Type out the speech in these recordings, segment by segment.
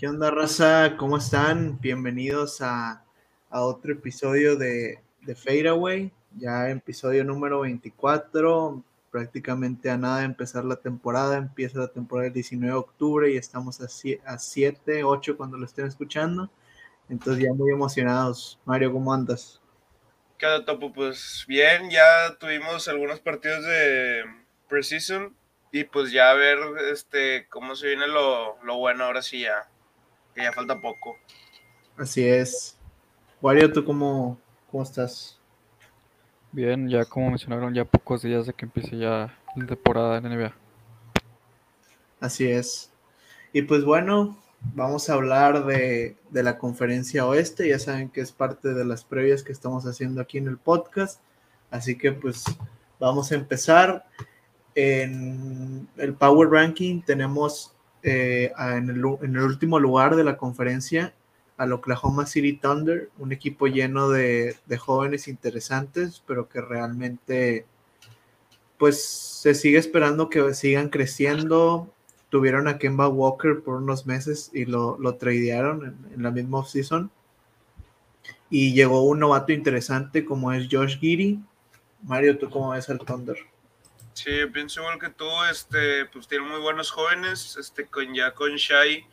¿Qué onda, raza? ¿Cómo están? Bienvenidos a, otro episodio de, de Fadeaway, ya episodio número 24, prácticamente a nada de empezar la temporada, empieza la temporada el 19 de octubre y estamos a, a 7, 8 cuando lo estén escuchando, entonces ya muy emocionados. Mario, ¿cómo andas? ¿Qué onda, Topo? Pues bien, ya tuvimos algunos partidos de Precision y pues ya a ver este, cómo se viene lo, lo bueno ahora sí ya que ya falta poco. Así es. Wario, ¿tú cómo, cómo estás? Bien, ya como mencionaron, ya pocos días de que empiece ya la temporada en NBA. Así es. Y pues bueno, vamos a hablar de, de, la conferencia oeste. Ya saben que es parte de las previas que estamos haciendo aquí en el podcast. Así que pues vamos a empezar. En el Power Ranking tenemos eh, en, el, último lugar de la conferencia al Oklahoma City Thunder, un equipo lleno de, jóvenes interesantes, pero que realmente pues se sigue esperando que sigan creciendo. Tuvieron a Kemba Walker por unos meses y lo, lo tradearon en, la misma offseason. Y llegó un novato interesante como es Josh Giddy. Mario, ¿tú cómo ves al Thunder? Sí, pienso igual que tú, este, pues tiene muy buenos jóvenes, este, con ya con Shai,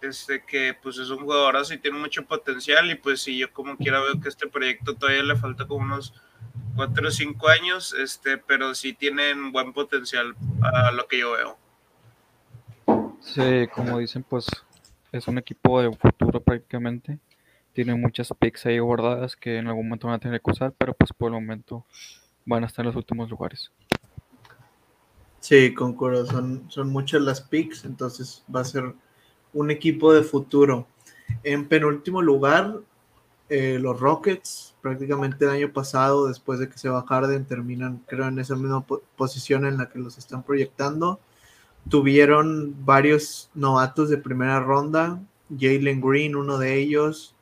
este, que pues es un jugador así, tiene mucho potencial y pues si yo como quiera veo que este proyecto todavía le falta como unos 4 o 5 años, este, pero sí tienen buen potencial a lo que yo veo. Sí, como dicen, pues es un equipo de futuro prácticamente. Tiene muchas picks ahí guardadas que en algún momento van a tener que usar, pero pues por el momento van a estar en los últimos lugares. Sí, concuerdo, son, son muchas las picks, entonces va a ser un equipo de futuro. En penúltimo lugar, eh, los Rockets, prácticamente el año pasado, después de que se va Harden, terminan, creo, en esa misma posición en la que los están proyectando. Tuvieron varios novatos de primera ronda, Jalen Green, uno de ellos,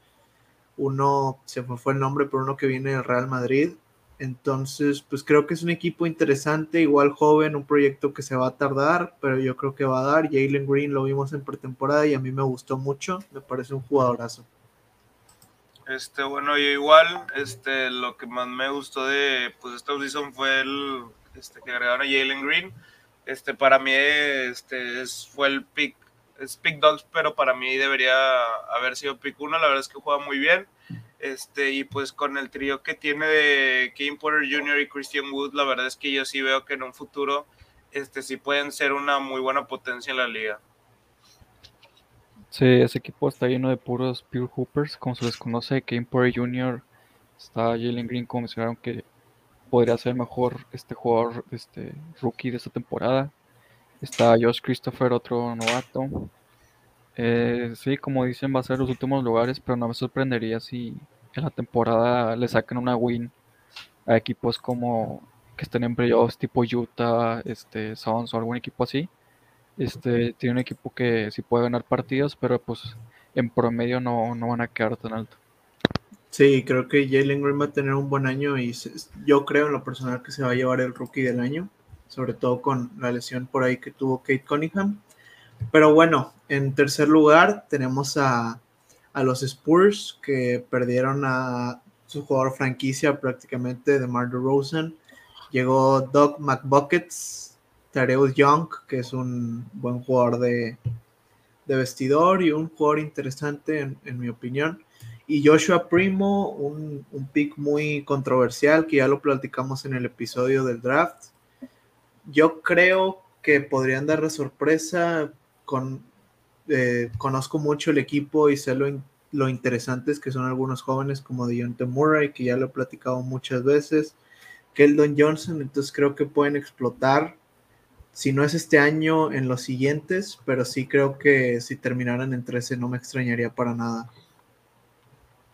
uno, se fue el nombre, pero uno que viene del Real Madrid, entonces, pues creo que es un equipo interesante, igual joven, un proyecto que se va a tardar, pero yo creo que va a dar. Jalen Green lo vimos en pretemporada y a mí me gustó mucho, me parece un jugadorazo. Este, bueno, yo igual, este, lo que más me gustó de pues esta audición fue el este, que agregaron a Jalen Green. Este, para mí, este, es, fue el pick, es pick dogs, pero para mí debería haber sido pick uno. La verdad es que juega muy bien. Este, y pues con el trío que tiene de Kim Porter Jr. y Christian Wood, la verdad es que yo sí veo que en un futuro este, sí pueden ser una muy buena potencia en la liga. Sí, ese equipo está lleno de puros pure hoopers, como se les conoce. Kim Porter Jr. está Jalen Green, como mencionaron que podría ser mejor este jugador, este rookie de esta temporada. Está Josh Christopher, otro novato. Eh, sí, como dicen, va a ser los últimos lugares, pero no me sorprendería si en la temporada le sacan una win a equipos como que estén en playoffs tipo Utah, este, Suns o algún equipo así. Este, tiene un equipo que sí puede ganar partidos, pero pues en promedio no, no van a quedar tan alto. Sí, creo que Jalen Green va a tener un buen año y yo creo en lo personal que se va a llevar el rookie del año, sobre todo con la lesión por ahí que tuvo Kate Cunningham. Pero bueno, en tercer lugar tenemos a, los Spurs que perdieron a su jugador franquicia prácticamente de Mar Rosen. Llegó Doug McBuckets, Tareus Young, que es un buen jugador de, vestidor y un jugador interesante en, mi opinión. Y Joshua Primo, un, un pick muy controversial que ya lo platicamos en el episodio del draft. Yo creo que podrían dar la sorpresa con, eh, conozco mucho el equipo y sé lo, lo interesantes que son algunos jóvenes como Deontay Murray, que ya lo he platicado muchas veces, Keldon Johnson, entonces creo que pueden explotar, si no es este año, en los siguientes, pero sí creo que si terminaran en 13 no me extrañaría para nada.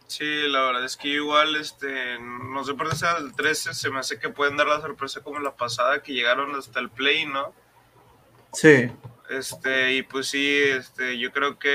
Sí, la verdad es que igual, este, no sé por qué sea el 13, se me hace que pueden dar la sorpresa como la pasada, que llegaron hasta el play, ¿no? Sí. Este, y pues sí, este, yo creo que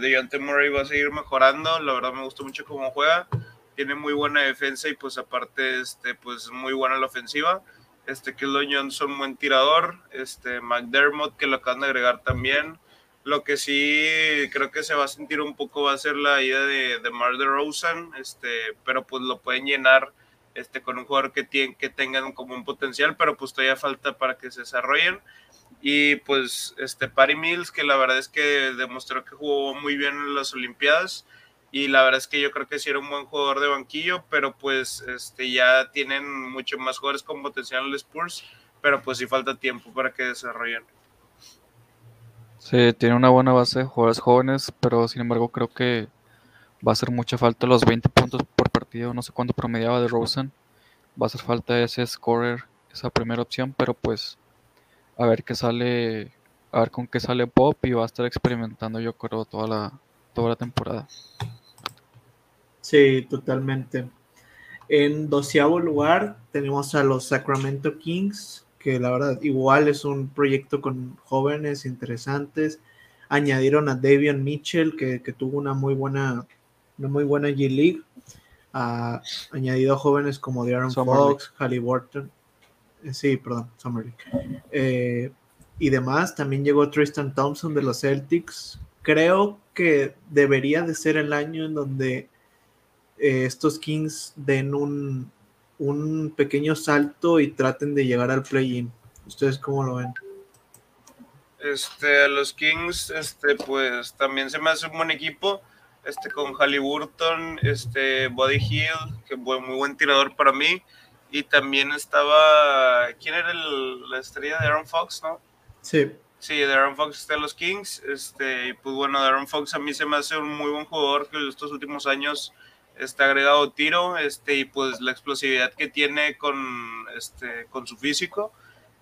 Deontay Murray va a seguir mejorando. La verdad me gustó mucho cómo juega. Tiene muy buena defensa y pues aparte, este, pues muy buena la ofensiva. Este, Keldon Johnson, buen tirador. Este, McDermott, que lo acaban de agregar también. Lo que sí creo que se va a sentir un poco va a ser la ida de, de Mar de Rosen, este, pero pues lo pueden llenar este, con un jugador que, tiene, que tengan como un potencial, pero pues todavía falta para que se desarrollen. Y pues este Patty Mills, que la verdad es que demostró que jugó muy bien en las Olimpiadas. Y la verdad es que yo creo que sí era un buen jugador de banquillo, pero pues este, ya tienen mucho más jugadores con potencial en los Spurs, pero pues sí falta tiempo para que desarrollen. Sí, tiene una buena base de jugadores jóvenes, pero sin embargo creo que va a hacer mucha falta los 20 puntos por partido, no sé cuánto promediaba de Rosen. Va a hacer falta ese scorer, esa primera opción, pero pues a ver qué sale, a ver con qué sale Pop y va a estar experimentando yo creo toda la, toda la temporada. Sí, totalmente. En doceavo lugar tenemos a los Sacramento Kings, que la verdad igual es un proyecto con jóvenes interesantes. Añadieron a Davion Mitchell, que, que tuvo una muy buena, una muy buena G-League. Ha añadido a jóvenes como Darren Fox, Halliburton. Sí, perdón, Summer. Eh, y demás. También llegó Tristan Thompson de los Celtics. Creo que debería de ser el año en donde eh, estos Kings den un, un pequeño salto y traten de llegar al play-in. ¿Ustedes cómo lo ven? Este, los Kings, este, pues también se me hace un buen equipo. Este, con Halliburton, este, Body Hill, que fue muy buen tirador para mí. Y también estaba. ¿Quién era el, la estrella de Aaron Fox, no? Sí. Sí, de Aaron Fox está en los Kings. Este, y pues bueno, Aaron Fox a mí se me hace un muy buen jugador que estos últimos años está agregado tiro, este, y pues la explosividad que tiene con, este, con su físico.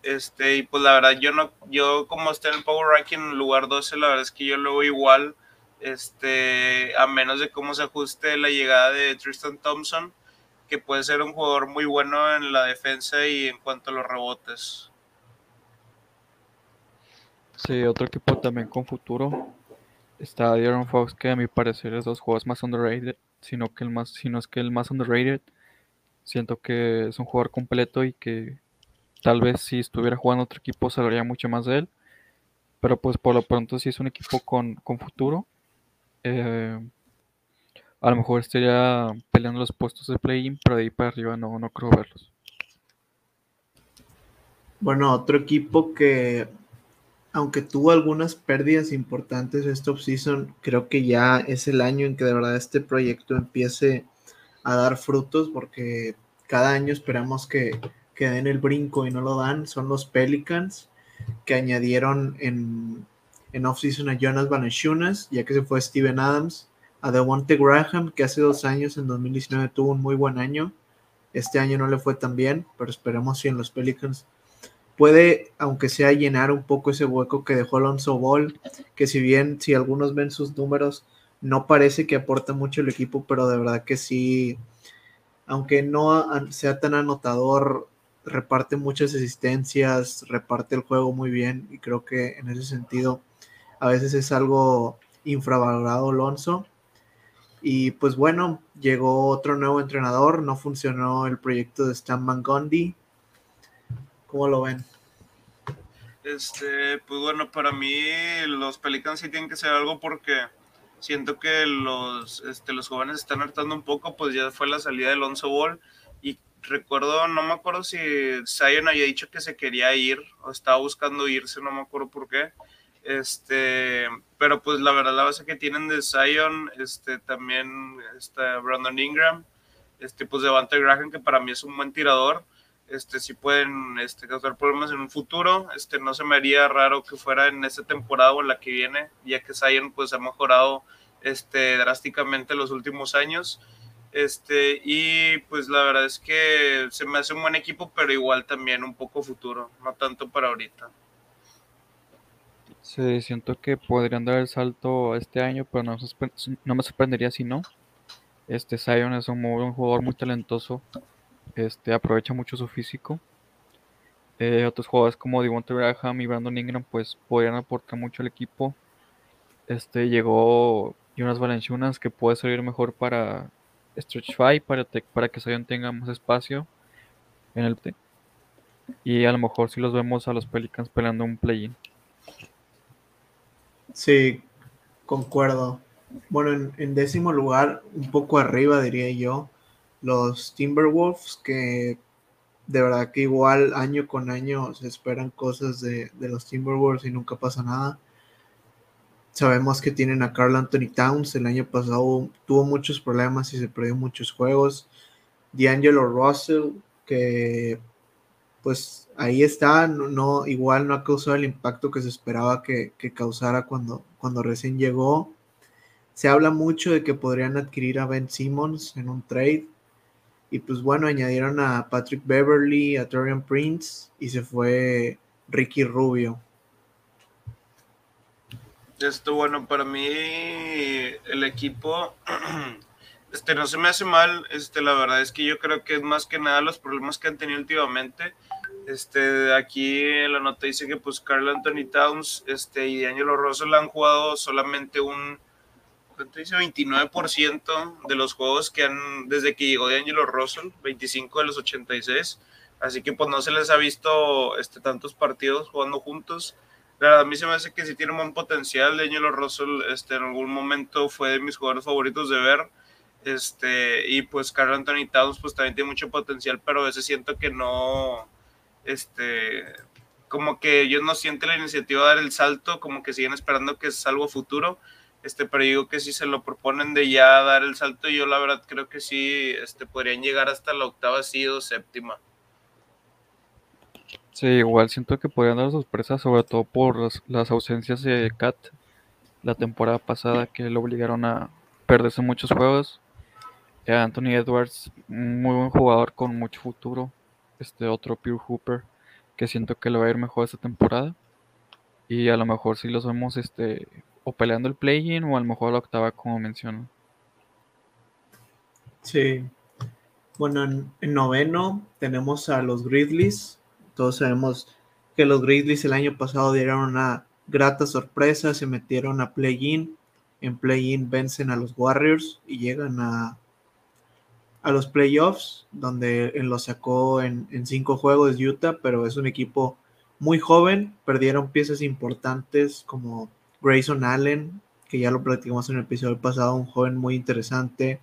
Este, y pues la verdad, yo no, yo como está en el Power Ranking en lugar 12, la verdad es que yo lo veo igual, este, a menos de cómo se ajuste la llegada de Tristan Thompson, que puede ser un jugador muy bueno en la defensa y en cuanto a los rebotes. Sí, otro equipo también con futuro. Está Aaron Fox, que a mi parecer es dos juegos más underrated sino que el más, sino es que el más underrated. Siento que es un jugador completo y que tal vez si estuviera jugando otro equipo se hablaría mucho más de él. Pero pues por lo pronto si es un equipo con, futuro. Eh, a lo mejor estaría peleando los puestos de play-in, pero de ahí para arriba no, no creo verlos. Bueno, otro equipo que aunque tuvo algunas pérdidas importantes esta offseason, creo que ya es el año en que de verdad este proyecto empiece a dar frutos, porque cada año esperamos que, que den el brinco y no lo dan. Son los Pelicans que añadieron en, en offseason a Jonas Valanciunas, ya que se fue Steven Adams, a Devonte Graham, que hace dos años, en 2019, tuvo un muy buen año. Este año no le fue tan bien, pero esperemos si en los Pelicans puede, aunque sea, llenar un poco ese hueco que dejó Alonso Ball, que si bien, si algunos ven sus números, no parece que aporta mucho el equipo, pero de verdad que sí, aunque no sea tan anotador, reparte muchas asistencias, reparte el juego muy bien y creo que en ese sentido a veces es algo infravalorado Alonso. Y pues bueno, llegó otro nuevo entrenador, no funcionó el proyecto de Stan Van Gundy, ¿Cómo lo ven? Este, pues bueno, para mí los Pelicans sí tienen que ser algo porque siento que los, este, los jóvenes están hartando un poco, pues ya fue la salida de Alonso Ball y recuerdo, no me acuerdo si Zion había dicho que se quería ir o estaba buscando irse, no me acuerdo por qué. Este, pero pues la verdad la base que tienen de Zion, este, también está Brandon Ingram, este, pues Devante Graham, que para mí es un buen tirador este, si pueden este, causar problemas en un futuro. Este, no se me haría raro que fuera en esta temporada o en la que viene, ya que Zion pues, ha mejorado este, drásticamente los últimos años. Este, y pues la verdad es que se me hace un buen equipo, pero igual también un poco futuro, no tanto para ahorita. Sí, siento que podrían dar el salto este año, pero no, me sorprendería si no. Este Zion es un, muy, jugador muy talentoso este, aprovecha mucho su físico. Eh, otros jugadores como Devontae Graham y Brandon Ingram pues podrían aportar mucho al equipo. Este llegó Jonas Valenciunas que puede servir mejor para Stretch Five, para, para que Zion tenga más espacio en el y a lo mejor si los vemos a los Pelicans peleando un play-in. Sí, concuerdo. Bueno, en, décimo lugar, un poco arriba diría yo, los Timberwolves, que de verdad que igual año con año se esperan cosas de, de los Timberwolves y nunca pasa nada. Sabemos que tienen a Carl Anthony Towns. El año pasado tuvo muchos problemas y se perdió muchos juegos. D'Angelo Russell, que pues ahí está, no, igual no ha causado el impacto que se esperaba que, causara cuando, cuando recién llegó. Se habla mucho de que podrían adquirir a Ben Simmons en un trade. Y pues bueno, añadieron a Patrick Beverly, a Torian Prince y se fue Ricky Rubio. Esto, bueno, para mí el equipo este, no se me hace mal. Este, la verdad es que yo creo que es más que nada los problemas que han tenido últimamente. Este, aquí en la nota dice que pues Carl Anthony Towns este, y Angelo Russell han jugado solamente un ¿cuánto dice? 29% de los juegos que han, desde que llegó de Angelo Russell, 25 de los 86. Así que pues no se les ha visto este, tantos partidos jugando juntos a mí se me hace que sí tiene un buen potencial. Daniel Russell este, en algún momento fue de mis jugadores favoritos de ver. Este, y pues Carl Anthony Towns pues también tiene mucho potencial, pero a veces siento que no, este, como que ellos no sienten la iniciativa de dar el salto, como que siguen esperando que es algo futuro. Este, pero digo que si se lo proponen de ya dar el salto, yo la verdad creo que sí, este, podrían llegar hasta la octava, sí o séptima. Sí, igual siento que podrían dar sorpresas, sobre todo por las, ausencias de Kat la temporada pasada que lo obligaron a perderse muchos juegos. Eh, Anthony Edwards, muy buen jugador con mucho futuro. Este otro Pure Hooper, que siento que le va a ir mejor esta temporada. Y a lo mejor si los vemos este, o peleando el play-in o a lo mejor la octava, como menciono. Sí. Bueno, en noveno tenemos a los Grizzlies, todos sabemos que los Grizzlies el año pasado dieron una grata sorpresa, se metieron a play-in, en play-in vencen a los Warriors y llegan a, a los playoffs, donde los sacó en, en cinco juegos Utah, pero es un equipo muy joven, perdieron piezas importantes como Grayson Allen, que ya lo platicamos en el episodio pasado, un joven muy interesante,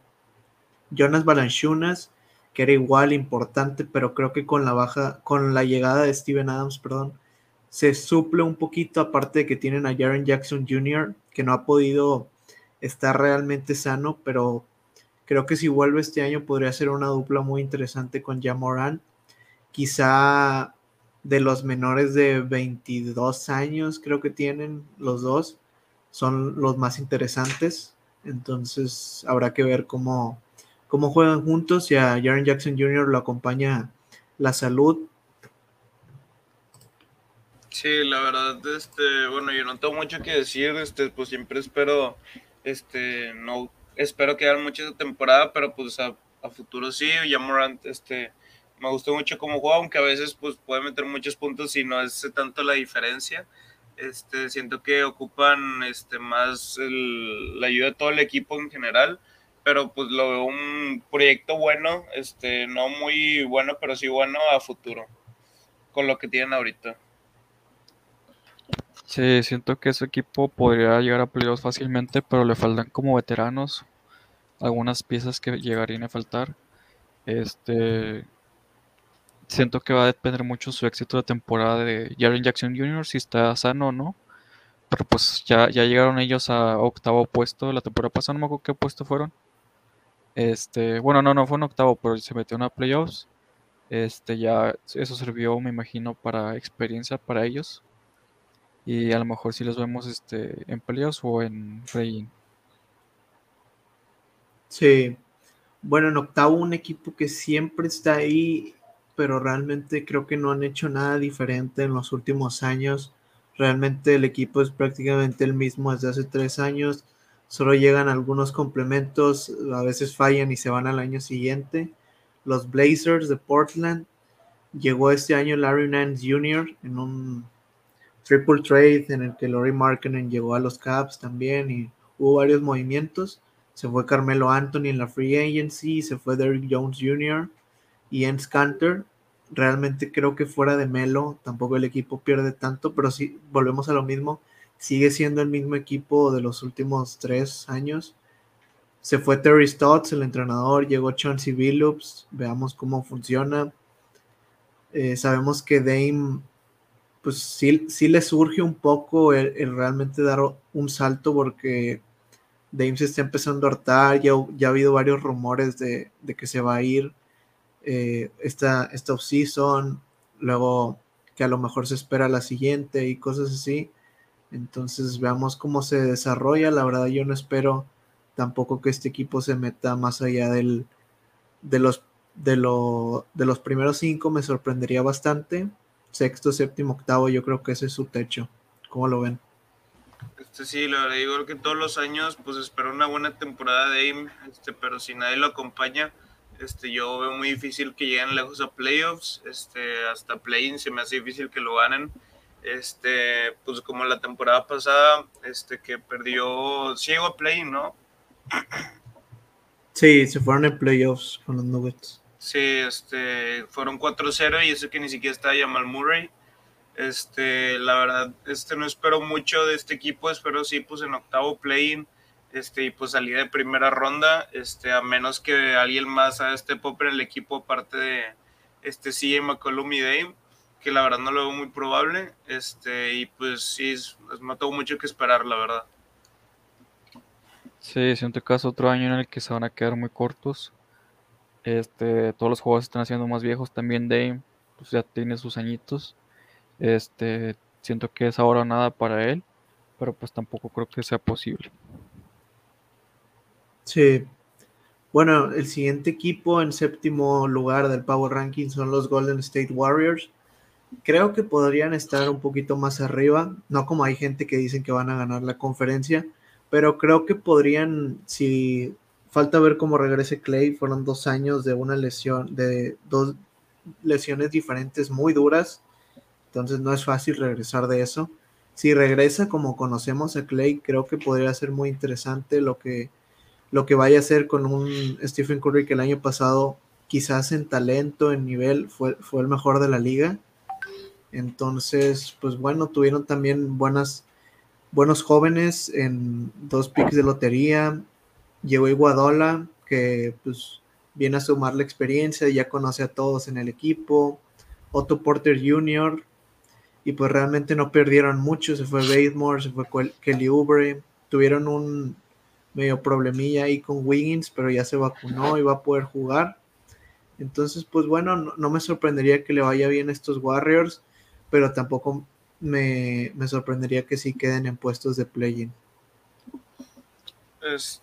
Jonas Balanchunas, que era igual importante, pero creo que con la baja, con la llegada de Steven Adams, perdón, se suple un poquito, aparte de que tienen a Jaren Jackson Jr., que no ha podido estar realmente sano, pero creo que si vuelve este año podría ser una dupla muy interesante con Jamoran. Quizá de los menores de 22 años, creo que tienen los dos, son los más interesantes. Entonces habrá que ver cómo, cómo juegan juntos y a Jaren Jackson Jr. lo acompaña la salud. Sí, la verdad, este, bueno, yo no tengo mucho que decir, este, pues siempre espero, este, no, espero que hagan mucha temporada, pero pues a, futuro sí, ya Morant, este, me gustó mucho cómo juega, aunque a veces pues puede meter muchos puntos y no es tanto la diferencia. Este, siento que ocupan este, más la ayuda de todo el equipo en general pero pues lo veo un proyecto bueno, este, no muy bueno, pero sí bueno a futuro, con lo que tienen ahorita. Sí, siento que ese equipo podría llegar a playoffs fácilmente, pero le faltan como veteranos algunas piezas que llegarían a faltar. Este, siento que va a depender mucho su éxito de temporada de Jaren Jackson Jr. si está sano o no. Pero pues ya, ya llegaron ellos a octavo puesto la temporada pasada, no me acuerdo qué puesto fueron. Este, bueno, no, no fue un octavo, pero se metió en a playoffs. Este, ya eso sirvió, me imagino, para experiencia para ellos. Y a lo mejor si los vemos este, en playoffs o en play Sí. Bueno, en octavo un equipo que siempre está ahí, pero realmente creo que no han hecho nada diferente en los últimos años. Realmente el equipo es prácticamente el mismo desde hace tres años solo llegan algunos complementos, a veces fallan y se van al año siguiente. Los Blazers de Portland, llegó este año Larry Nance Jr. en un triple trade en el que Laurie Markkinen llegó a los Caps también y hubo varios movimientos. Se fue Carmelo Anthony en la free agency, se fue Derrick Jones Jr. y Enz Canter. Realmente creo que fuera de Melo tampoco el equipo pierde tanto, pero sí volvemos a lo mismo sigue siendo el mismo equipo de los últimos tres años. Se fue Terry Stotts, el entrenador, llegó Chauncey Billups, veamos cómo funciona. Eh, sabemos que Dame, pues sí, sí le surge un poco el, realmente dar un salto porque Dame se está empezando a hartar, ya, ya ha habido varios rumores de, que se va a ir eh, esta, esta off-season, luego que a lo mejor se espera la siguiente y cosas así. Entonces veamos cómo se desarrolla. La verdad yo no espero tampoco que este equipo se meta más allá del, de, los, de, de los primeros cinco. Me sorprendería bastante. Sexto, séptimo, octavo, yo creo que ese es su techo. ¿Cómo lo ven? Este sí, lo digo que todos los años pues espero una buena temporada de AIM, este, pero si nadie lo acompaña, este, yo veo muy difícil que lleguen lejos a playoffs, este, hasta play-in se me hace difícil que lo ganen este, pues como la temporada pasada, este, que perdió, ciego a play, ¿no? Sí, se fueron en playoffs con los Nuggets. Sí, este, fueron 4-0 y eso que ni siquiera está Jamal Murray. Este, la verdad, este, no espero mucho de este equipo, espero sí, pues en octavo play-in, este, y pues salida de primera ronda, este, a menos que alguien más haga este pop en el equipo aparte de este CJ McCollum y Dame que la verdad no lo veo muy probable. Este, y pues sí, me tengo mucho que esperar, la verdad. Sí, siento que es otro año en el que se van a quedar muy cortos. Este, todos los juegos están haciendo más viejos. También Dame, pues ya tiene sus añitos. Este, siento que es ahora nada para él, pero pues tampoco creo que sea posible. Sí. Bueno, el siguiente equipo en séptimo lugar del Power Ranking son los Golden State Warriors creo que podrían estar un poquito más arriba, no como hay gente que dicen que van a ganar la conferencia, pero creo que podrían, si falta ver cómo regrese Clay, fueron dos años de una lesión, de dos lesiones diferentes muy duras, entonces no es fácil regresar de eso. Si regresa como conocemos a Clay, creo que podría ser muy interesante lo que, lo que vaya a hacer con un Stephen Curry que el año pasado quizás en talento, en nivel, fue, fue el mejor de la liga entonces, pues bueno, tuvieron también buenas, buenos jóvenes en dos picks de lotería. Llegó Iguadola, que pues viene a sumar la experiencia, ya conoce a todos en el equipo. Otto Porter Jr. Y pues realmente no perdieron mucho. Se fue Batemore, se fue Kelly Oubre. Tuvieron un medio problemilla ahí con Wiggins, pero ya se vacunó y va a poder jugar. Entonces, pues bueno, no, me sorprendería que le vaya bien a estos Warriors pero tampoco me, sorprendería que sí queden en puestos de play-in. Es,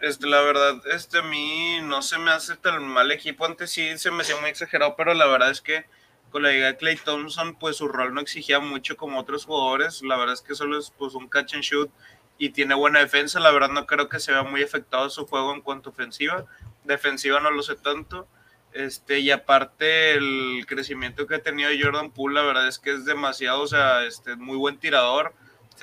este, la verdad, este a mí no se me hace tan mal equipo. Antes sí se me hacía muy exagerado, pero la verdad es que con la llegada de Clay Thompson, pues su rol no exigía mucho como otros jugadores. La verdad es que solo es pues, un catch and shoot y tiene buena defensa. La verdad no creo que se vea muy afectado su juego en cuanto a ofensiva. Defensiva no lo sé tanto. Este, y aparte el crecimiento que ha tenido Jordan Poole, la verdad es que es demasiado, o sea, este, muy buen tirador.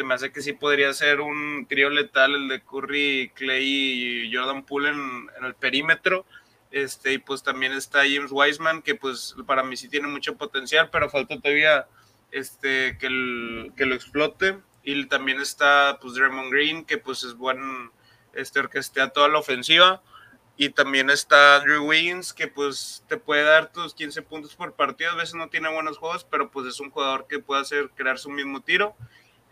Me hace que sí podría ser un trío letal el de Curry, Clay y Jordan Poole en, el perímetro. Este, y pues también está James Wiseman, que pues para mí sí tiene mucho potencial, pero falta todavía este, que, que lo explote. Y también está pues Draymond Green, que pues es buen, este, orquestea toda la ofensiva. Y también está Andrew Wiggins, que pues te puede dar tus 15 puntos por partido. A veces no tiene buenos juegos, pero pues es un jugador que puede hacer crear su mismo tiro.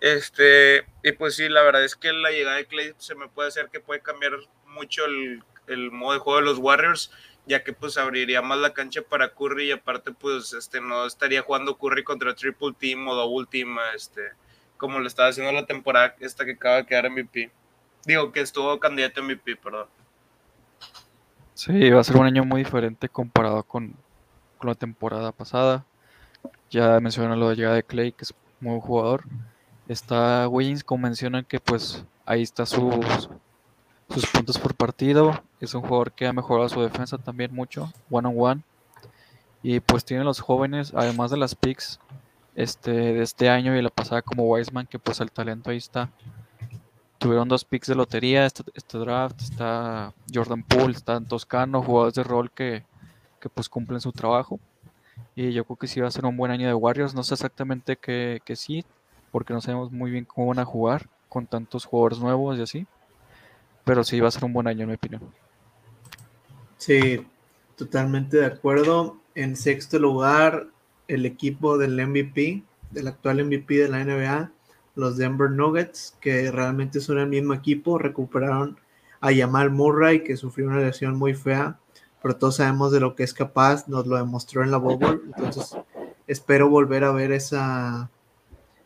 Este, y pues sí, la verdad es que la llegada de Clay se me puede hacer que puede cambiar mucho el, modo de juego de los Warriors, ya que pues abriría más la cancha para Curry y aparte pues este no estaría jugando Curry contra triple team o double team, este, como lo estaba haciendo la temporada esta que acaba de quedar MVP. Digo que estuvo candidato a MVP, perdón. Sí, va a ser un año muy diferente comparado con, la temporada pasada. Ya mencioné lo de llegada de Clay, que es un buen jugador. Está Wiggins, como mencionan, que pues ahí está sus, sus puntos por partido. Es un jugador que ha mejorado su defensa también mucho, one on one. Y pues tiene los jóvenes, además de las picks este, de este año y la pasada como Wiseman, que pues el talento ahí está tuvieron dos picks de lotería este, este, draft, está Jordan Poole, está Toscano, jugadores de rol que, pues cumplen su trabajo. Y yo creo que sí va a ser un buen año de Warriors, no sé exactamente qué, qué sí, porque no sabemos muy bien cómo van a jugar con tantos jugadores nuevos y así. Pero sí va a ser un buen año, en mi opinión. Sí, totalmente de acuerdo. En sexto lugar, el equipo del MVP, del actual MVP de la NBA, los Denver Nuggets, que realmente son el mismo equipo, recuperaron a Jamal Murray, que sufrió una lesión muy fea, pero todos sabemos de lo que es capaz, nos lo demostró en la Bubble, entonces espero volver a ver esa,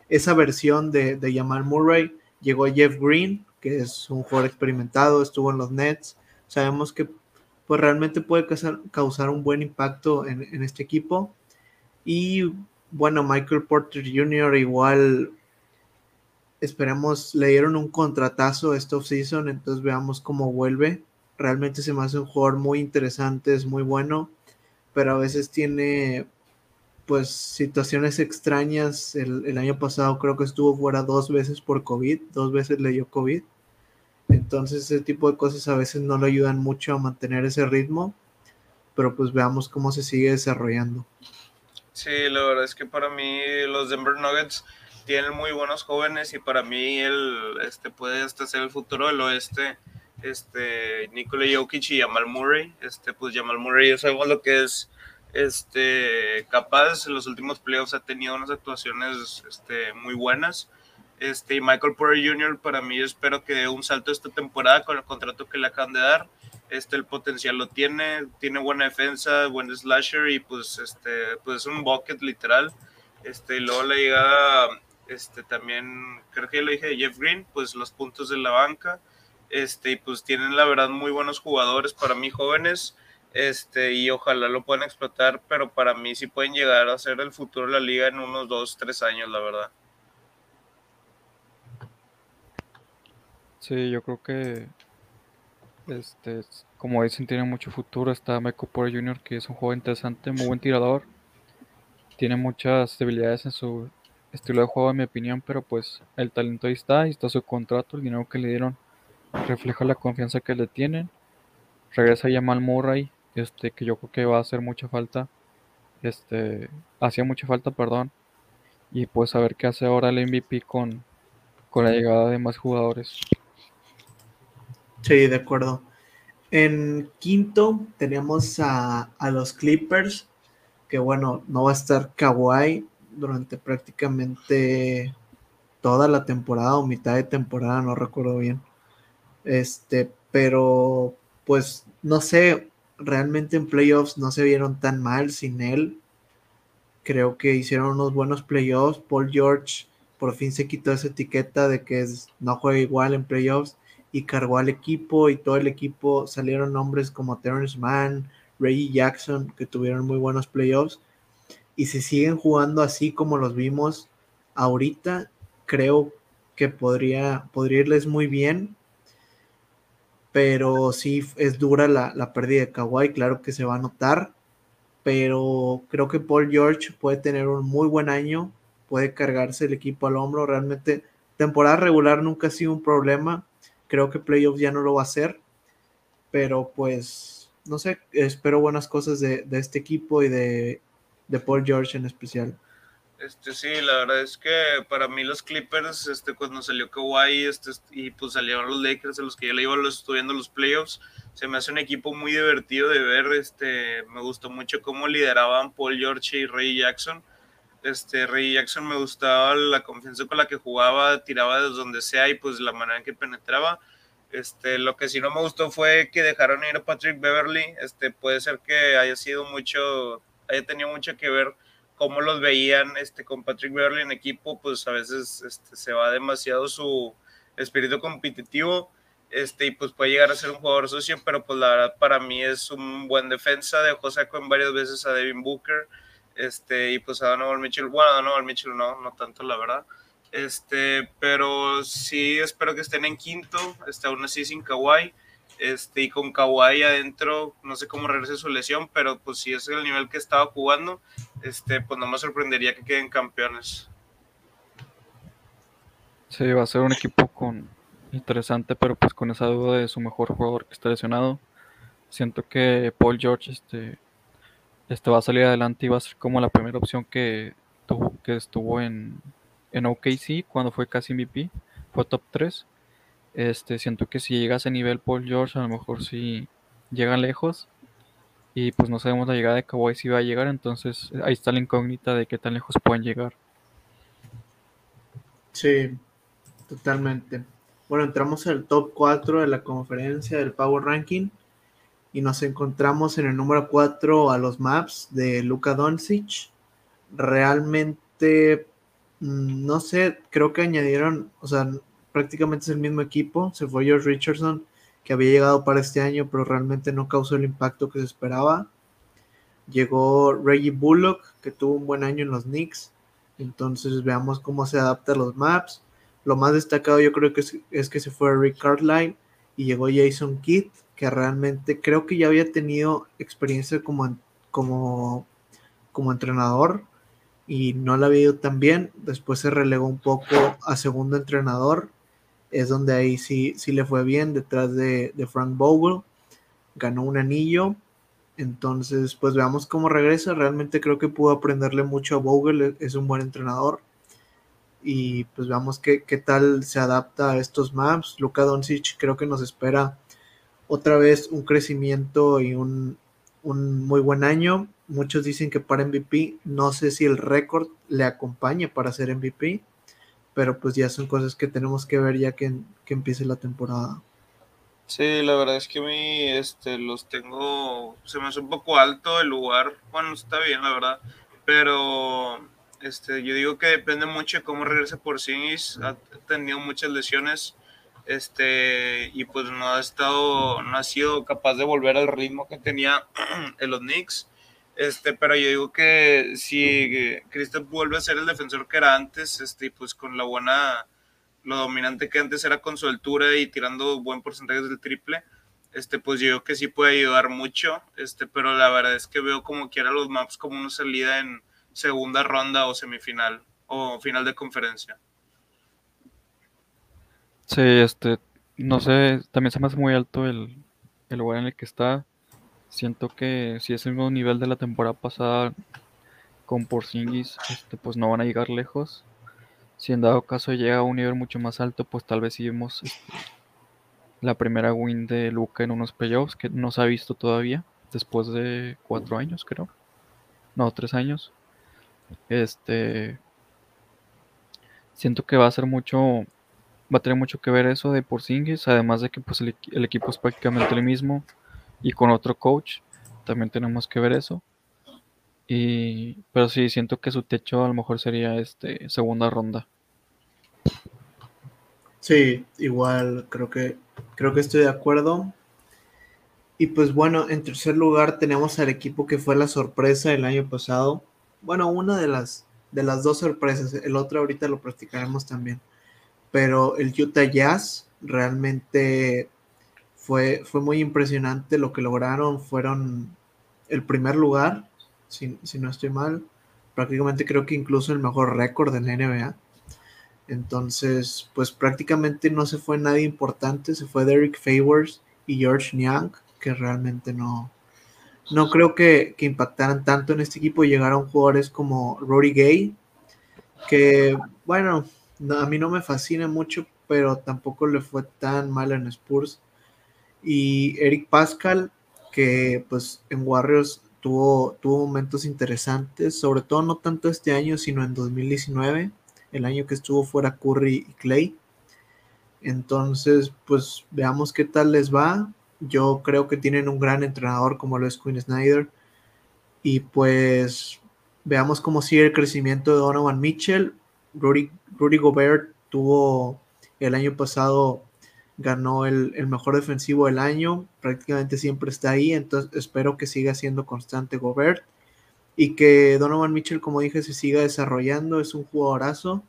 esa versión de, de Jamal Murray. Llegó Jeff Green, que es un jugador experimentado, estuvo en los Nets, sabemos que pues realmente puede causar, causar un buen impacto en, en este equipo. Y bueno, Michael Porter Jr. igual esperemos, le dieron un contratazo esta offseason, entonces veamos cómo vuelve. Realmente se me hace un jugador muy interesante, es muy bueno, pero a veces tiene pues situaciones extrañas. El, el, año pasado creo que estuvo fuera dos veces por COVID, dos veces le dio COVID. Entonces ese tipo de cosas a veces no le ayudan mucho a mantener ese ritmo, pero pues veamos cómo se sigue desarrollando. Sí, la verdad es que para mí los Denver Nuggets tienen muy buenos jóvenes y para mí él este, puede hasta ser el futuro del oeste. Este, Nikola Jokic y Jamal Murray. Este, pues Jamal Murray ya sabemos lo que es este, capaz. En los últimos playoffs ha tenido unas actuaciones este, muy buenas. Este, y Michael Porter Jr. para mí espero que dé un salto esta temporada con el contrato que le acaban de dar. Este, el potencial lo tiene, tiene buena defensa, buen slasher y pues, este, pues es un bucket literal. Este, y luego la llegada este, también, creo que ya lo dije Jeff Green, pues los puntos de la banca, este, y pues tienen la verdad muy buenos jugadores para mí jóvenes, este, y ojalá lo puedan explotar, pero para mí sí pueden llegar a ser el futuro de la liga en unos dos, tres años, la verdad. Sí, yo creo que, este, como dicen, tiene mucho futuro. Está Michael Porter Jr., que es un juego interesante, muy buen tirador. Tiene muchas debilidades en su estilo de juego, en mi opinión, pero pues el talento ahí está, ahí está su contrato, el dinero que le dieron refleja la confianza que le tienen. Regresa Jamal Murray, este, que yo creo que va a hacer mucha falta, este, hacía mucha falta, perdón, y pues a ver qué hace ahora el MVP con, con la llegada de más jugadores. Sí, de acuerdo. En quinto tenemos a, a los Clippers, que bueno, no va a estar Kawhi, durante prácticamente toda la temporada o mitad de temporada, no recuerdo bien. Este, pero pues no sé, realmente en playoffs no se vieron tan mal sin él. Creo que hicieron unos buenos playoffs. Paul George por fin se quitó esa etiqueta de que no juega igual en playoffs y cargó al equipo y todo el equipo salieron nombres como Terrence Mann, Reggie Jackson que tuvieron muy buenos playoffs y si siguen jugando así como los vimos ahorita, creo que podría, podría irles muy bien. Pero sí es dura la, la pérdida de Kawhi, claro que se va a notar. Pero creo que Paul George puede tener un muy buen año, puede cargarse el equipo al hombro. Realmente, temporada regular nunca ha sido un problema. Creo que playoffs ya no lo va a hacer. Pero pues, no sé, espero buenas cosas de, de este equipo y de, de Paul George en especial. Este, sí, la verdad es que para mí los Clippers, este, cuando salió Kawhi este, y pues salieron los Lakers, a los que yo le iba estudiando los playoffs, se me hace un equipo muy divertido de ver. Este, me gustó mucho cómo lideraban Paul George y Ray Jackson. Este, Ray Jackson me gustaba la confianza con la que jugaba, tiraba desde donde sea y pues la manera en que penetraba. Este, lo que sí no me gustó fue que dejaron ir a Patrick Beverly. Este, puede ser que haya sido mucho haya tenido mucho que ver cómo los veían este, con Patrick Beverly en equipo, pues a veces este, se va demasiado su espíritu competitivo este, y pues puede llegar a ser un jugador socio, pero pues la verdad para mí es un buen defensa, dejó saco en varias veces a Devin Booker, este, y pues a Donovan Mitchell, bueno, a Donovan Mitchell no, no tanto la verdad, este, pero sí espero que estén en quinto, este, aún así sin Kawhi, este, y con Kawhi adentro, no sé cómo regrese su lesión, pero pues si es el nivel que estaba jugando, este, pues no me sorprendería que queden campeones. Sí, va a ser un equipo con interesante, pero pues con esa duda de su mejor jugador que está lesionado. Siento que Paul George este, este va a salir adelante y va a ser como la primera opción que tuvo, que estuvo en, en OKC cuando fue casi MVP, fue top 3. Este, siento que si llega a ese nivel Paul George, a lo mejor sí llega lejos. Y pues no sabemos la llegada de Kawhi si va a llegar, entonces ahí está la incógnita de qué tan lejos pueden llegar. Sí, totalmente. Bueno, entramos en el top 4 de la conferencia del Power Ranking y nos encontramos en el número 4 a los Maps de Luka Doncic. Realmente, mm, no sé, creo que añadieron, o sea, prácticamente es el mismo equipo. Se fue George Richardson, que había llegado para este año, pero realmente no causó el impacto que se esperaba. Llegó Reggie Bullock, que tuvo un buen año en los Knicks. Entonces veamos cómo se adapta a los maps. Lo más destacado yo creo que es, que se fue Rick Cartline y llegó Jason Kidd, que realmente creo que ya había tenido experiencia como, como, como entrenador y no la había ido tan bien. Después se relegó un poco a segundo entrenador. Es donde ahí sí, sí le fue bien detrás de, de Frank Vogel. Ganó un anillo. Entonces, pues veamos cómo regresa. Realmente creo que pudo aprenderle mucho a Vogel. Es un buen entrenador y pues veamos qué, qué, tal se adapta a estos maps. Luka Doncic creo que nos espera otra vez un crecimiento y un, un, muy buen año. Muchos dicen que para MVP, no sé si el récord le acompañe para ser MVP, pero pues ya son cosas que tenemos que ver ya que, que empiece la temporada. Sí, la verdad es que a mí este, los tengo, se me hace un poco alto el lugar, bueno, está bien, la verdad, pero este, yo digo que depende mucho de cómo regrese por sí. Ha tenido muchas lesiones. Este, y pues no ha estado, no ha sido capaz de volver al ritmo que tenía en los Knicks. Este, pero yo digo que si Cristo vuelve a ser el defensor que era antes, este, pues con la buena, lo dominante que antes era con su altura y tirando buen porcentaje del triple, este, pues yo digo que sí puede ayudar mucho, este, pero la verdad es que veo como quiera los maps como una salida en, segunda ronda o semifinal o final de conferencia. Sí, este, no sé, también se me hace muy alto el, lugar en el que está. Siento que si es el mismo nivel de la temporada pasada con Porzingis, este, pues no van a llegar lejos. Si en dado caso llega a un nivel mucho más alto, pues tal vez sí vemos este, la primera win de Luca en unos playoffs que no se ha visto todavía, después de cuatro años creo. No, tres años. Este. Siento que va a ser mucho. Va a tener mucho que ver eso de Porzingis. Además de que pues el, equipo es prácticamente el mismo. Y con otro coach. También tenemos que ver eso. Y. Pero sí, siento que su techo a lo mejor sería este segunda ronda. Sí, igual creo que creo que estoy de acuerdo. Y pues bueno, en tercer lugar tenemos al equipo que fue la sorpresa el año pasado, bueno, una de las, de las dos sorpresas, el otro ahorita lo practicaremos también, pero el Utah Jazz realmente fue, fue muy impresionante lo que lograron, fueron el primer lugar, si, si no estoy mal, prácticamente creo que incluso el mejor récord de la NBA. Entonces, pues prácticamente no se fue nadie importante, se fue Derek Favors y George Niang, que realmente no, no creo que, impactaran tanto en este equipo. Llegaron jugadores como Rory Gay, que bueno, a mí no me fascina mucho, pero tampoco le fue tan mal en Spurs. Y Eric Pascal, que pues en Warriors tuvo, tuvo momentos interesantes, sobre todo no tanto este año, sino en 2019, el año que estuvo fuera Curry y Clay. Entonces, pues veamos qué tal les va. Yo creo que tienen un gran entrenador como lo es Quinn Snyder. Y pues veamos cómo sigue el crecimiento de Donovan Mitchell. Rudy, Gobert tuvo el año pasado, ganó el, mejor defensivo del año. Prácticamente siempre está ahí. Entonces espero que siga siendo constante Gobert. Y que Donovan Mitchell, como dije, se siga desarrollando. Es un jugadorazo.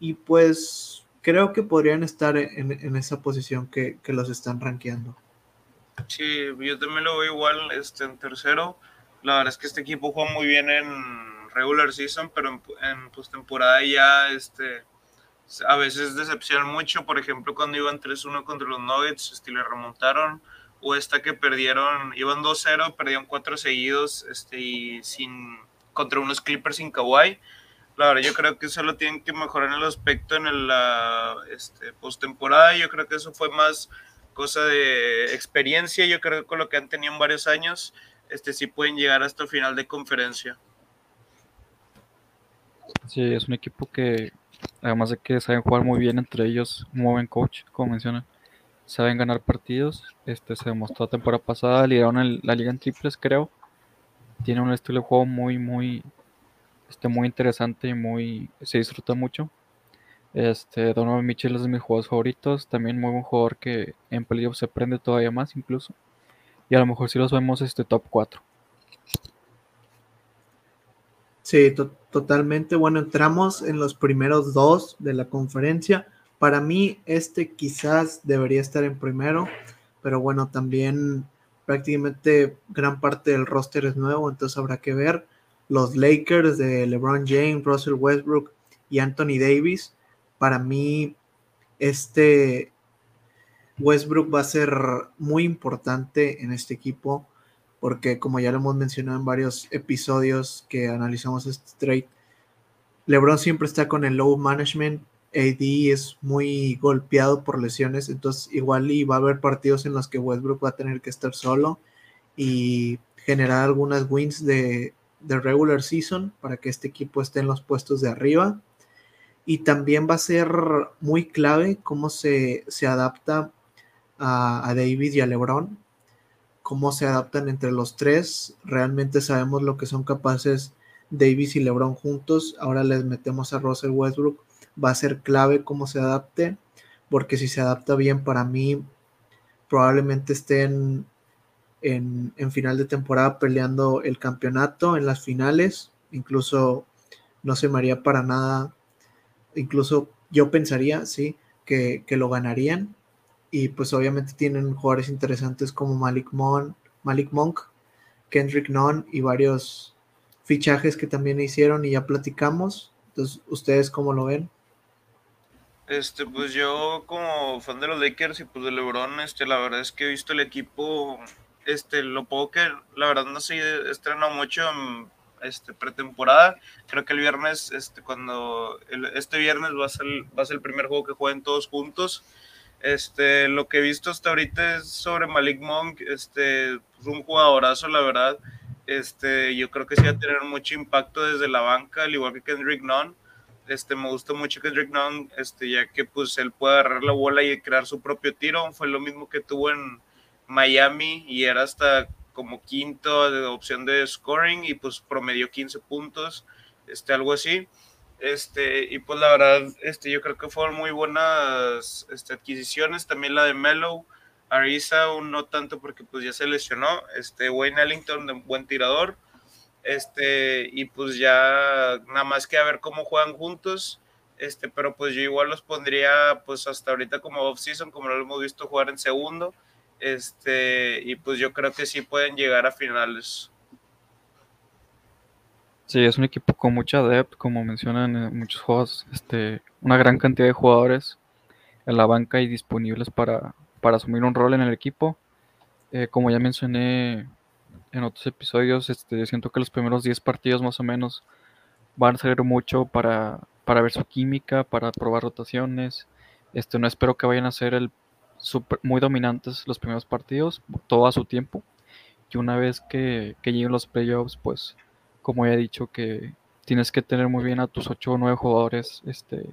Y pues creo que podrían estar en, esa posición que, que los están rankeando. Sí, yo también lo veo igual este, en tercero. La verdad es que este equipo juega muy bien en regular season, pero en, en postemporada ya este, a veces decepcionan mucho. Por ejemplo, cuando iban 3-1 contra los Nuggets, este, le remontaron. O esta que perdieron, iban 2-0, perdieron 4 seguidos este, y sin, contra unos Clippers sin Kawhi. Claro, yo creo que solo tienen que mejorar en el aspecto en la este, postemporada. Yo creo que eso fue más cosa de experiencia. Yo creo que con lo que han tenido en varios años, este sí pueden llegar hasta el final de conferencia. Sí, es un equipo que, además de que saben jugar muy bien entre ellos, mueven coach, como menciona, saben ganar partidos. Este se demostró la temporada pasada, lideraron la liga en triples, creo. Tiene un estilo de juego muy, muy, este, muy interesante y muy, se disfruta mucho. Este, Donovan Mitchell es de mis jugadores favoritos, también muy buen jugador que en peligro se prende todavía más incluso. Y a lo mejor si los vemos este top 4. Sí, totalmente. Bueno, entramos en los primeros dos de la conferencia. Para mí, este quizás debería estar en primero, pero bueno, también prácticamente gran parte del roster es nuevo, entonces habrá que ver. Los Lakers de LeBron James, Russell Westbrook y Anthony Davis. Para mí, este Westbrook va a ser muy importante en este equipo porque como ya lo hemos mencionado en varios episodios que analizamos este trade, LeBron siempre está con el low management, AD es muy golpeado por lesiones, entonces igual y va a haber partidos en los que Westbrook va a tener que estar solo y generar algunas wins de, regular season para que este equipo esté en los puestos de arriba. Y también va a ser muy clave cómo se, adapta a, a David y a LeBron cómo se adaptan entre los tres. Realmente sabemos lo que son capaces Davis y LeBron juntos. Ahora les metemos a Russell Westbrook. Va a ser clave cómo se adapte, porque si se adapta bien para mí, probablemente estén en, en final de temporada peleando el campeonato en las finales. Incluso no se me haría para nada. Incluso yo pensaría, sí, que, que lo ganarían y pues obviamente tienen jugadores interesantes como Malik, Malik Monk, Kendrick Nunn y varios fichajes que también hicieron y ya platicamos. Entonces, ¿ustedes cómo lo ven? Este, pues yo como fan de los Lakers y pues de LeBron, este, la verdad es que he visto el equipo, este, lo poco que, la verdad no se estrenó mucho en este, pretemporada. Creo que el viernes, este, cuando, este viernes va a, ser, va a ser el primer juego que jueguen todos juntos. Este, lo que he visto hasta ahorita es sobre Malik Monk, este, pues, un jugadorazo, la verdad. Este, yo creo que sí va a tener mucho impacto desde la banca, al igual que Kendrick Nunn. Este, me gusta mucho Kendrick Nunn, este, ya que pues él puede agarrar la bola y crear su propio tiro. Fue lo mismo que tuvo en Miami y era hasta como quinto de opción de scoring y pues promedió 15 puntos, este, algo así. Este, y pues la verdad, este, yo creo que fueron muy buenas este, adquisiciones. También la de Mellow, Arisa, un no tanto porque pues ya se lesionó. Este, Wayne Ellington, buen tirador. Este, y pues ya nada más que a ver cómo juegan juntos. Este, pero pues yo igual los pondría pues hasta ahorita como off-season, como lo hemos visto jugar en segundo. Este, y pues yo creo que sí pueden llegar a finales. Sí, es un equipo con mucha depth, como mencionan en muchos juegos, este, una gran cantidad de jugadores en la banca y disponibles para, asumir un rol en el equipo. Eh, como ya mencioné en otros episodios, este, siento que los primeros 10 partidos más o menos van a ser mucho para, para ver su química, para probar rotaciones. Este, no espero que vayan a ser el muy dominantes los primeros partidos, todo a su tiempo. Y una vez que lleguen los playoffs, pues como ya he dicho, que tienes que tener muy bien a tus 8 o 9 jugadores este,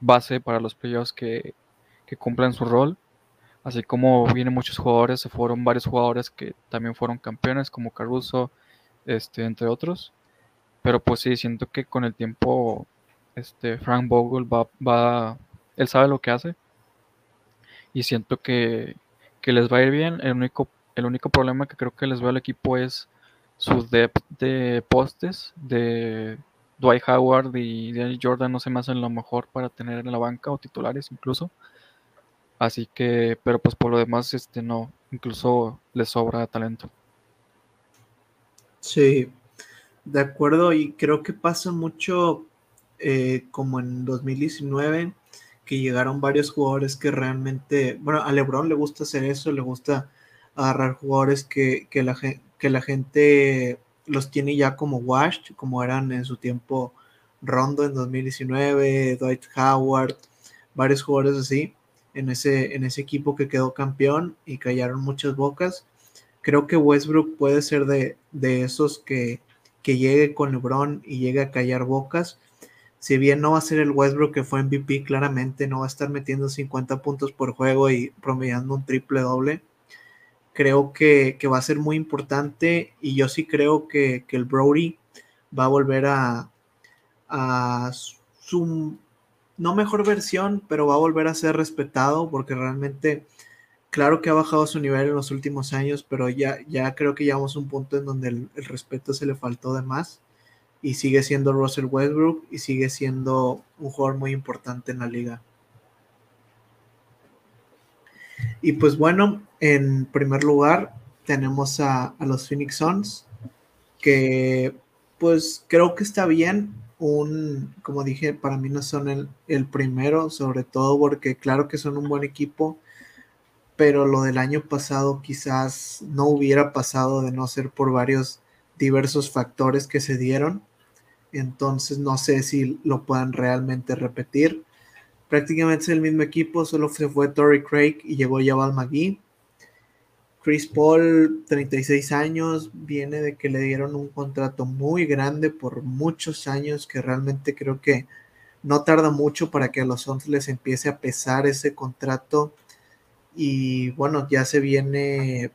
base para los playoffs que, que cumplan su rol. Así como vienen muchos jugadores, se fueron varios jugadores que también fueron campeones, como Caruso, este, entre otros. Pero pues sí, siento que con el tiempo este, Frank Vogel va, va, él sabe lo que hace. Y siento que, que les va a ir bien. El único, el único problema que creo que les veo al equipo es su depth de postes de Dwight Howard y Danny Jordan no se me hacen lo mejor para tener en la banca o titulares incluso. Así que, pero pues por lo demás, este no, incluso le sobra talento. Sí, de acuerdo, y creo que pasa mucho eh, como en 2019, que llegaron varios jugadores que realmente, bueno, a Lebron le gusta hacer eso, le gusta agarrar jugadores que, que la, que la gente los tiene ya como washed, como eran en su tiempo Rondo en 2019, Dwight Howard, varios jugadores así en ese, en ese equipo que quedó campeón y callaron muchas bocas. Creo que Westbrook puede ser de, esos que, que llegue con LeBron y llegue a callar bocas. Si bien no va a ser el Westbrook que fue MVP, claramente no va a estar metiendo 50 puntos por juego y promediando un triple doble. Creo que, va a ser muy importante y yo sí creo que, que el Brody va a volver a, a su no mejor versión, pero va a volver a ser respetado porque realmente, claro que ha bajado su nivel en los últimos años, pero ya, ya creo que llegamos a un punto en donde el, respeto se le faltó de más y sigue siendo Russell Westbrook y sigue siendo un jugador muy importante en la liga. Y pues bueno, en primer lugar tenemos a, los Phoenix Suns, que pues creo que está bien un, como dije, para mí no son el, el, primero, sobre todo porque claro que son un buen equipo, pero lo del año pasado quizás no hubiera pasado de no ser por varios diversos factores que se dieron. Entonces no sé si lo puedan realmente repetir. Prácticamente es el mismo equipo, solo se fue Torrey Craig y llegó Jabal McGee. Chris Paul, 36 años, viene de que le dieron un contrato muy grande por muchos años, que realmente creo que no tarda mucho para que a los Suns les empiece a pesar ese contrato. Y bueno, ya se viene,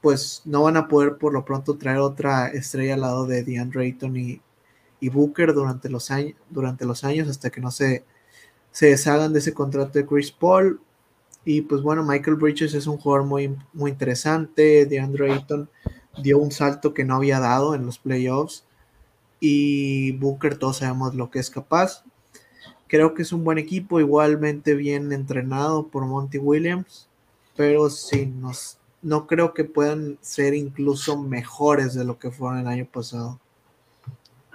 pues no van a poder por lo pronto traer otra estrella al lado de DeAndre Ayton y, y Booker durante los, años, durante los años hasta que no se, se deshagan de ese contrato de Chris Paul. Y pues bueno, Michael Bridges es un jugador muy, muy interesante. DeAndre Ayton dio un salto que no había dado en los playoffs. Y Booker, todos sabemos lo que es capaz. Creo que es un buen equipo, igualmente bien entrenado por Monty Williams. Pero sí, nos, no creo que puedan ser incluso mejores de lo que fueron el año pasado.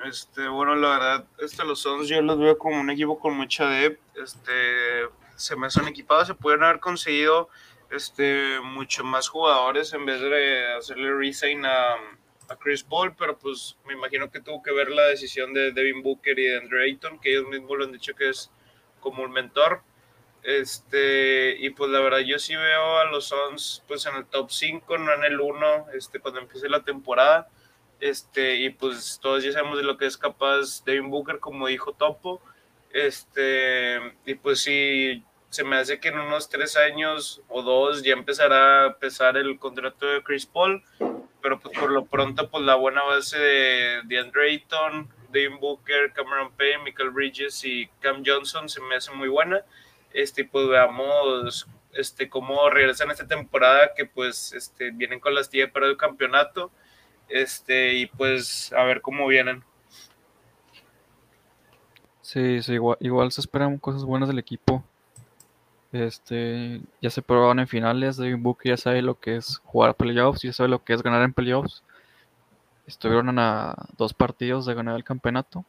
Este, bueno, la verdad, este, los Suns yo los veo como un equipo con mucha depth. Este, se me son equipados, se pueden haber conseguido este, mucho más jugadores en vez de hacerle resign a, Chris Paul, pero pues me imagino que tuvo que ver la decisión de Devin Booker y de Andre Ayton, que ellos mismos lo han dicho que es como un mentor. Este, y pues la verdad yo sí veo a los Suns pues en el top 5, no en el 1, este, cuando empiece la temporada. Este, y pues todos ya sabemos de lo que es capaz Devin Booker, como dijo Topo. Este, y pues sí, se me hace que en unos tres años o dos ya empezará a pesar el contrato de Chris Paul, pero pues por lo pronto pues la buena base de, DeAndre Ayton, Devin Booker, Cameron Payne, Michael Bridges y Cam Johnson se me hace muy buena. Este, pues veamos este, cómo regresan esta temporada que pues este, vienen con la astilla para el campeonato este, y pues a ver cómo vienen. Sí, sí igual, se esperan cosas buenas del equipo. Este, ya se probaron en finales, Devin Booker ya sabe lo que es jugar playoffs, ya sabe lo que es ganar en playoffs. Estuvieron a dos partidos de ganar el campeonato.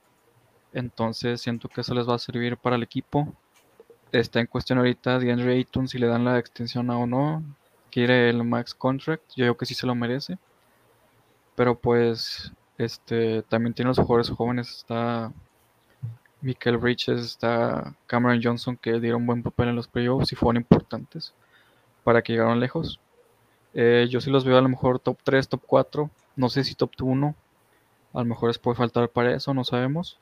Entonces siento que eso les va a servir para el equipo. Está en cuestión ahorita DeAndre Ayton si le dan la extensión o no. Quiere el max contract. Yo creo que sí se lo merece. Pero pues este también tiene los jugadores jóvenes. Está Michael Bridges, está Cameron Johnson que dieron buen papel en los playoffs y fueron importantes para que llegaron lejos. Eh, yo sí los veo a lo mejor top 3, top 4, no sé si top 1, a lo mejor les puede faltar para eso, no sabemos.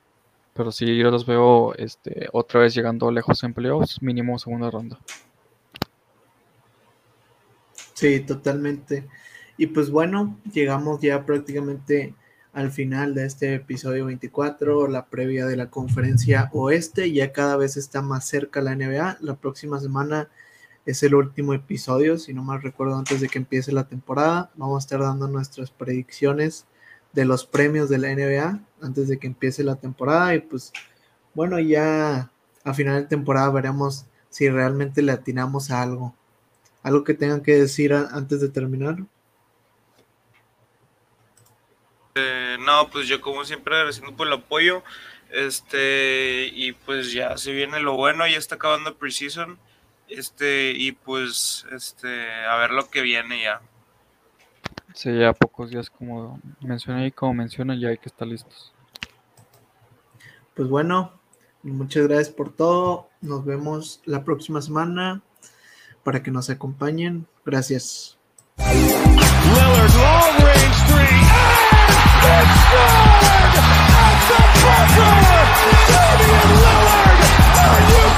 Pero sí, yo los veo este, otra vez llegando lejos en playoffs, mínimo segunda ronda. Sí, totalmente. Y pues bueno, llegamos ya prácticamente al final de este episodio 24, la previa de la conferencia oeste. Ya cada vez está más cerca la NBA. La próxima semana es el último episodio, si no mal recuerdo, antes de que empiece la temporada. Vamos a estar dando nuestras predicciones de los premios de la NBA antes de que empiece la temporada. Y pues bueno, ya a final de temporada veremos si realmente le atinamos a algo. ¿Algo que tengan que decir antes de terminar? Eh, no, pues yo como siempre agradeciendo por el apoyo. Este, y pues ya se viene lo bueno, ya está acabando Precision. Este, y pues, este, a ver lo que viene ya. Sí, ya pocos días como mencioné y como menciona ya hay que estar listos. Pues bueno, muchas gracias por todo. Nos vemos la próxima semana para que nos acompañen. Gracias. Lillard, long range three. far thrower, Damian Lillard, are you